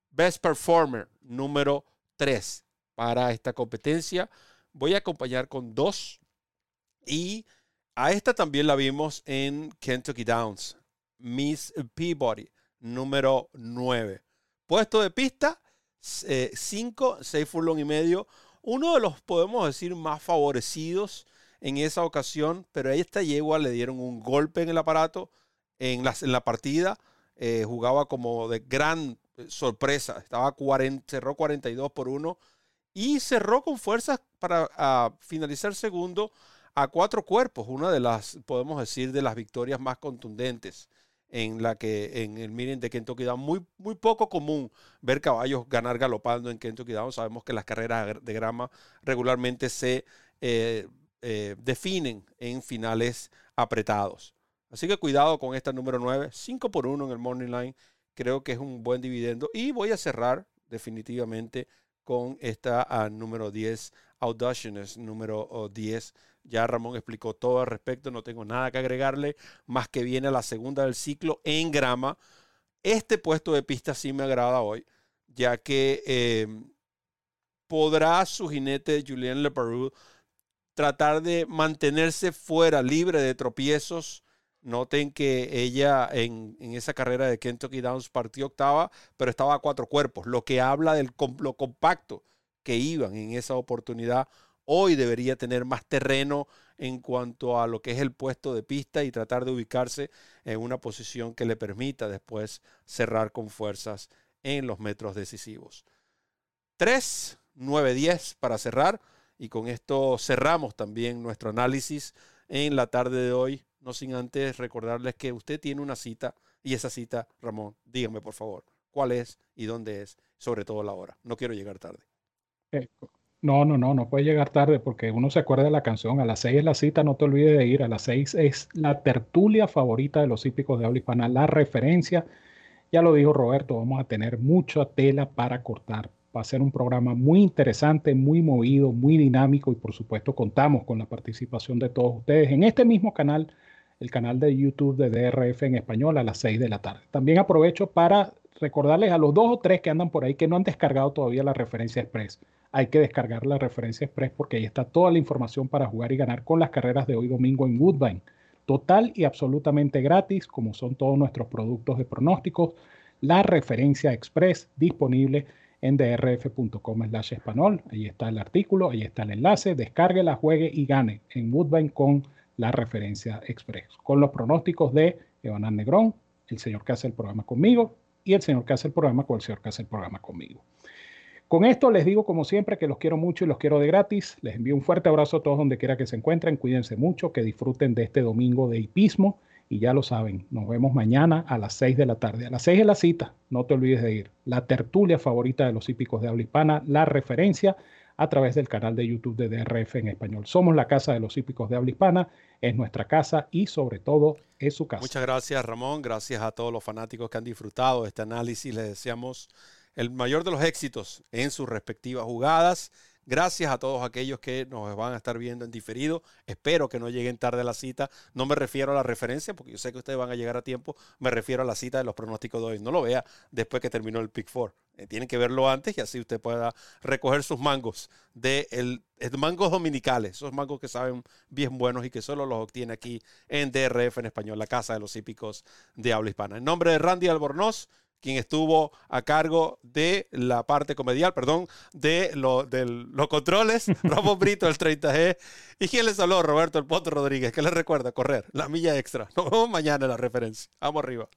Best Performer número 3 para esta competencia. Voy a acompañar con dos y a esta también la vimos en Kentucky Downs, Miss Peabody número 9. Puesto de pista, 5, eh, 6 furlong y medio. Uno de los, podemos decir, más favorecidos en esa ocasión, pero a esta yegua le dieron un golpe en el aparato en la, en la partida. Eh, jugaba como de gran eh, sorpresa. Estaba 40, cerró 42 por 1 y cerró con fuerzas para finalizar segundo a cuatro cuerpos, una de las, podemos decir, de las victorias más contundentes en la que en el meeting de Kentucky Down, muy, muy poco común ver caballos ganar galopando en Kentucky Down. Sabemos que las carreras de grama regularmente se eh, eh, definen en finales apretados. Así que cuidado con esta número 9, 5 por 1 en el Morning Line. Creo que es un buen dividendo. Y voy a cerrar definitivamente con esta ah, número 10, Audacious, número 10. Ya Ramón explicó todo al respecto, no tengo nada que agregarle, más que viene a la segunda del ciclo en grama. Este puesto de pista sí me agrada hoy, ya que em, podrá su jinete Julien Leparoux tratar de mantenerse fuera, libre de tropiezos. Noten que ella en, esa carrera de Kentucky Downs partió octava, pero estaba a cuatro cuerpos, lo que habla de lo compacto que iban en esa oportunidad. Hoy debería tener más terreno en cuanto a lo que es el puesto de pista y tratar de ubicarse en una posición que le permita después cerrar con fuerzas en los metros decisivos. 3, 9, 10 para cerrar. Y con esto cerramos también nuestro análisis en la tarde de hoy. No sin antes recordarles que usted tiene una cita y esa cita, Ramón, dígame por favor, cuál es y dónde es, sobre todo la hora. No quiero llegar tarde. Eh, no, no, no, no puede llegar tarde porque uno se acuerda de la canción. A las seis es la cita, no te olvides de ir. A las seis es la tertulia favorita de los hípicos de habla hispana, la referencia. Ya lo dijo Roberto, vamos a tener mucha tela para cortar Va a ser un programa muy interesante, muy movido, muy dinámico y por supuesto contamos con la participación de todos ustedes en este mismo canal, el canal de YouTube de DRF en español a las 6 de la tarde. También aprovecho para recordarles a los dos o tres que andan por ahí que no han descargado todavía la referencia express. Hay que descargar la referencia express porque ahí está toda la información para jugar y ganar con las carreras de hoy domingo en Woodbine. Total y absolutamente gratis, como son todos nuestros productos de pronósticos. La referencia express disponible en drf.com slash español. Ahí está el artículo, ahí está el enlace. Descárguela, juegue y gane en Woodbine con la referencia express. Con los pronósticos de Evanán Negrón, el señor que hace el programa conmigo y el señor que hace el programa con el señor que hace el programa conmigo. Con esto les digo como siempre que los quiero mucho y los quiero de gratis. Les envío un fuerte abrazo a todos donde quiera que se encuentren. Cuídense mucho, que disfruten de este domingo de hipismo y ya lo saben, nos vemos mañana a las 6 de la tarde. A las 6 de la cita, no te olvides de ir. La tertulia favorita de los hípicos de habla hispana, la referencia a través del canal de YouTube de DRF en español. Somos la casa de los hípicos de habla hispana, es nuestra casa y sobre todo es su casa. Muchas gracias Ramón, gracias a todos los fanáticos que han disfrutado de este análisis. Les deseamos el mayor de los éxitos en sus respectivas jugadas Gracias a todos aquellos que nos van a estar viendo en diferido. Espero que no lleguen tarde a la cita. No me refiero a la referencia, porque yo sé que ustedes van a llegar a tiempo. Me refiero a la cita de los pronósticos de hoy. No lo vea después que terminó el Pick 4. Eh, tienen que verlo antes y así usted pueda recoger sus mangos de el, mangos dominicales, esos mangos que saben bien buenos y que solo los obtiene aquí en DRF en español, la casa de los hípicos de habla hispana. En nombre de Randy Albornoz, quien estuvo a cargo de la parte comedial, perdón, de, lo, de los controles, [LAUGHS] Ramón Brito, el 30G, y quien les habló, Roberto El Potro Rodríguez, que les recuerda correr la milla extra. Nos vemos mañana en la referencia. Vamos arriba.